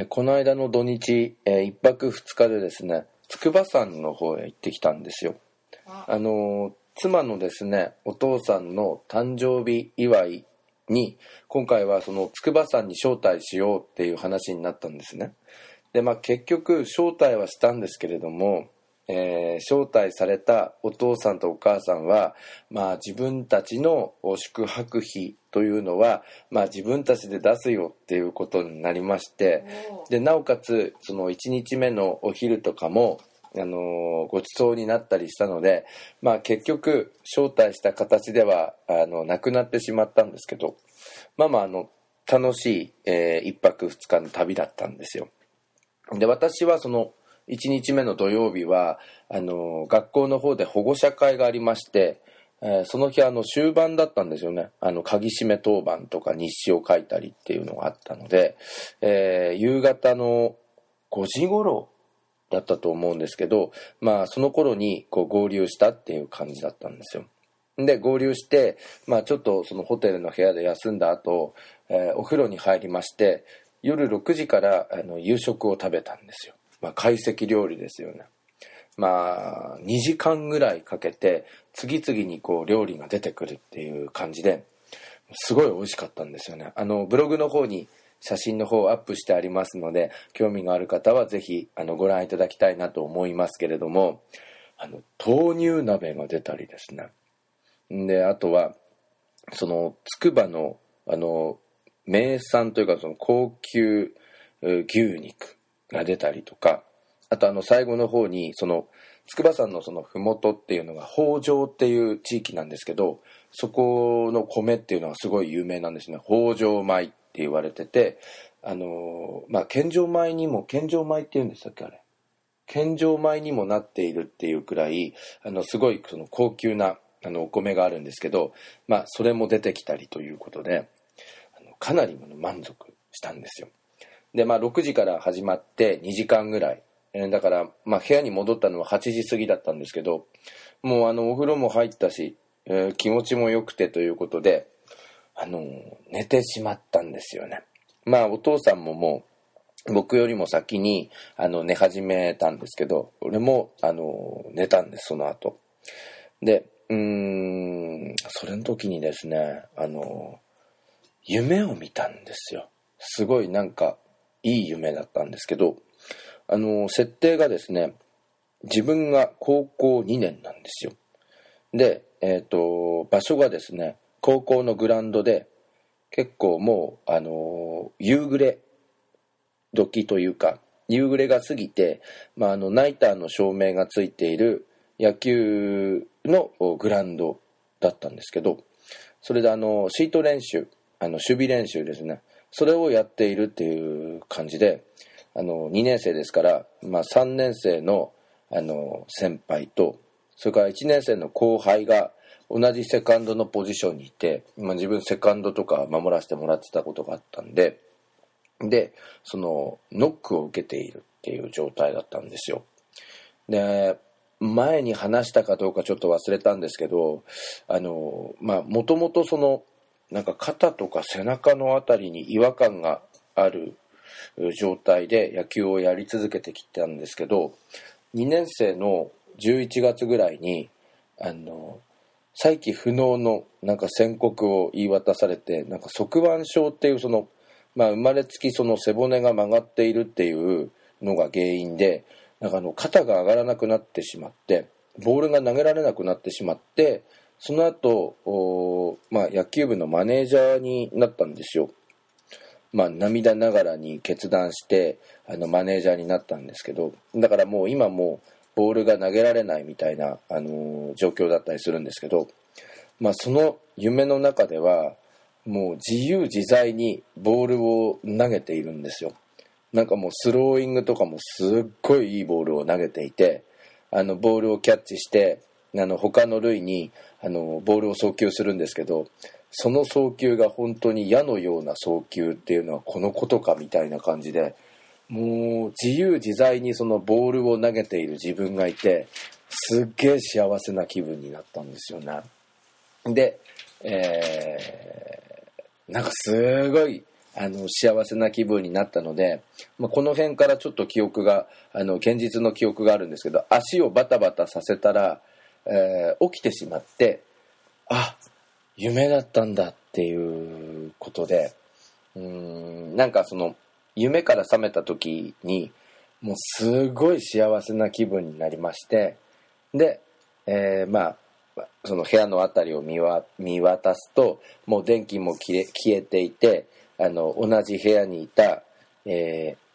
えこの間の土日、え1泊2日でですね筑波山の方へ行ってきたんですよ。あ。の妻のですねお父さんの誕生日祝いに今回はその筑波山に招待しようっていう話になったんですね。でまあ結局招待はしたんですけれどもえー、招待されたお父さんとお母さんは、まあ、自分たちの宿泊費というのは、まあ、自分たちで出すよっていうことになりましてでなおかつその1日目のお昼とかも、あのー、ごちそうになったりしたので、まあ、結局招待した形ではあのなくなってしまったんですけどまあまああの楽しい、えー、1泊2日の旅だったんですよ。で私はその1日目の土曜日はあの学校の方で保護者会がありまして、えー、その日あの終盤だったんですよねあの鍵閉め当番とか日誌を書いたりっていうのがあったので、えー、夕方の5時頃だったと思うんですけどまあその頃にこう合流したっていう感じだったんですよ。で合流して、まあ、ちょっとそのホテルの部屋で休んだ後、えー、お風呂に入りまして夜6時からあの夕食を食べたんですよ。まあ、懐石料理ですよね。まあ、2時間ぐらいかけて、次々にこう、料理が出てくるっていう感じで、すごい美味しかったんですよね。あの、ブログの方に写真の方をアップしてありますので、興味がある方はぜひ、あの、ご覧いただきたいなと思いますけれども、あの、豆乳鍋が出たりですね。で、あとは、その、つくばの、あの、名産というか、その高級牛肉が出たりとかあとあの最後の方にその筑波山のその麓っていうのが北条っていう地域なんですけどそこの米っていうのはすごい有名なんですね。北条米って言われててあのまあ献上米にも献上米っていうんでしたっけあれ。献上米にもなっているっていうくらいあのすごいその高級なあのお米があるんですけどまあそれも出てきたりということであのかなり満足したんですよ。で、まあ、6時から始まって2時間ぐらい。えー、だから、まあ、部屋に戻ったのは8時過ぎだったんですけど、もうあの、お風呂も入ったし、えー、気持ちも良くてということで、あのー、寝てしまったんですよね。まあ、お父さんももう、僕よりも先に、あの、寝始めたんですけど、俺も、あの寝たんです、その後。で、うーん、それの時にですね、あの夢を見たんですよ。すごいなんか、いい夢だったんですけど、あの、設定がですね、自分が高校2年なんですよ。で、えっ、ー、と、場所がですね、高校のグラウンドで、結構もう、あの、夕暮れ時というか、夕暮れが過ぎて、まあ、あの、ナイターの照明がついている野球のグラウンドだったんですけど、それであの、シート練習、あの、守備練習ですね。それをやっているっていう感じであの2年生ですから、まあ、3年生のあの先輩とそれから1年生の後輩が同じセカンドのポジションにいて、まあ、自分セカンドとか守らせてもらってたことがあったんででそのノックを受けているっていう状態だったんですよ。で前に話したかどうかちょっと忘れたんですけどあのまあもともとそのなんか肩とか背中の辺りに違和感がある状態で野球をやり続けてきたんですけど2年生の11月ぐらいにあの再起不能のなんか宣告を言い渡されてなんか側腕症っていうその、まあ、生まれつきその背骨が曲がっているっていうのが原因でなんかあの肩が上がらなくなってしまってボールが投げられなくなってしまってその後、まあ、野球部のマネージャーになったんですよ。まあ、涙ながらに決断して、あの、マネージャーになったんですけど、だからもう今もボールが投げられないみたいな、あのー、状況だったりするんですけど、まあ、その夢の中では、もう自由自在にボールを投げているんですよ。なんかもうスローイングとかもすっごいいいボールを投げていて、あの、ボールをキャッチして、あの、他の塁に、あのボールを送球するんですけどその送球が本当に矢のような送球っていうのはこのことかみたいな感じでもう自由自在にそのボールを投げている自分がいてすっげえ幸せな気分になったんですよね。で、えー、なんかすごいあの幸せな気分になったので、まあ、この辺からちょっと記憶があの現実の記憶があるんですけど足をバタバタさせたら、えー、起きてしまってあ夢だったんだっていうことでうんなんかその夢から覚めた時にもうすごい幸せな気分になりましてで、えー、まあその部屋の辺りを見渡すともう電気も消えていてあの同じ部屋にいた、えー、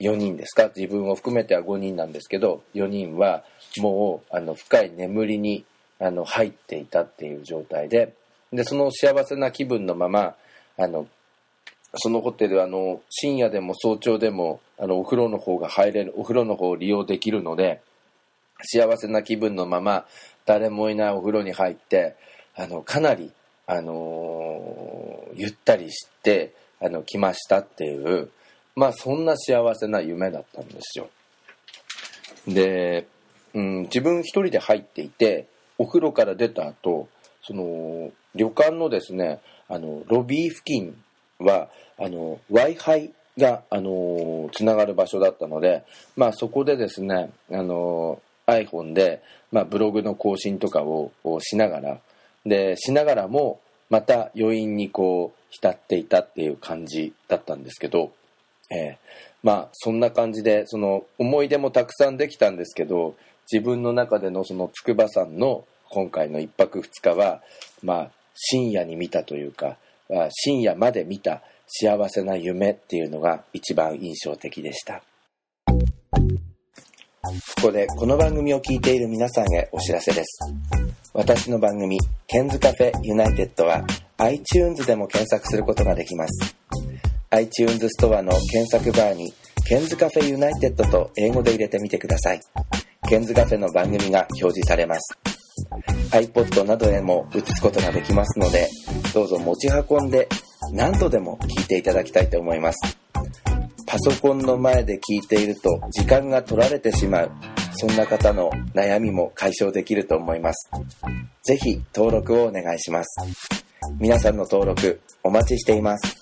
4人ですか？自分を含めては5人なんですけど4人はもうあの深い眠りにあの入っていたっていう状態ででその幸せな気分のままあのそのホテルあの深夜でも早朝でもあのお風呂の方が入れるお風呂の方を利用できるので幸せな気分のまま誰もいないお風呂に入ってあのかなり、あのー、ゆったりしてあの来ましたっていうまあそんな幸せな夢だったんですよ。で、うん、自分一人で入っていてお風呂から出た後その旅館のですねあのロビー付近はあの w i f i が、あのつながる場所だったので、まあ、そこでですね、あの iPhone で、まあ、ブログの更新とかをしながらでしながらもまた余韻にこう浸っていたっていう感じだったんですけど、えー、まあそんな感じでその思い出もたくさんできたんですけど自分の中でのその筑波山の今回の1泊2日はまあ深夜に見たというか深夜まで見た幸せな夢っていうのが一番印象的でした。ここでこの番組を聞いている皆さんへお知らせです。私の番組、ケンズカフェユナイテッドは iTunes でも検索することができます。iTunes ストアの検索バーにケンズカフェユナイテッドと英語で入れてみてください。ケンズカフェの番組が表示されます。iPod などへも移すことができますので、どうぞ持ち運んで何度でも聞いていただきたいと思います。パソコンの前で聞いていると時間が取られてしまう、そんな方の悩みも解消できると思います。ぜひ登録をお願いします。皆さんの登録お待ちしています。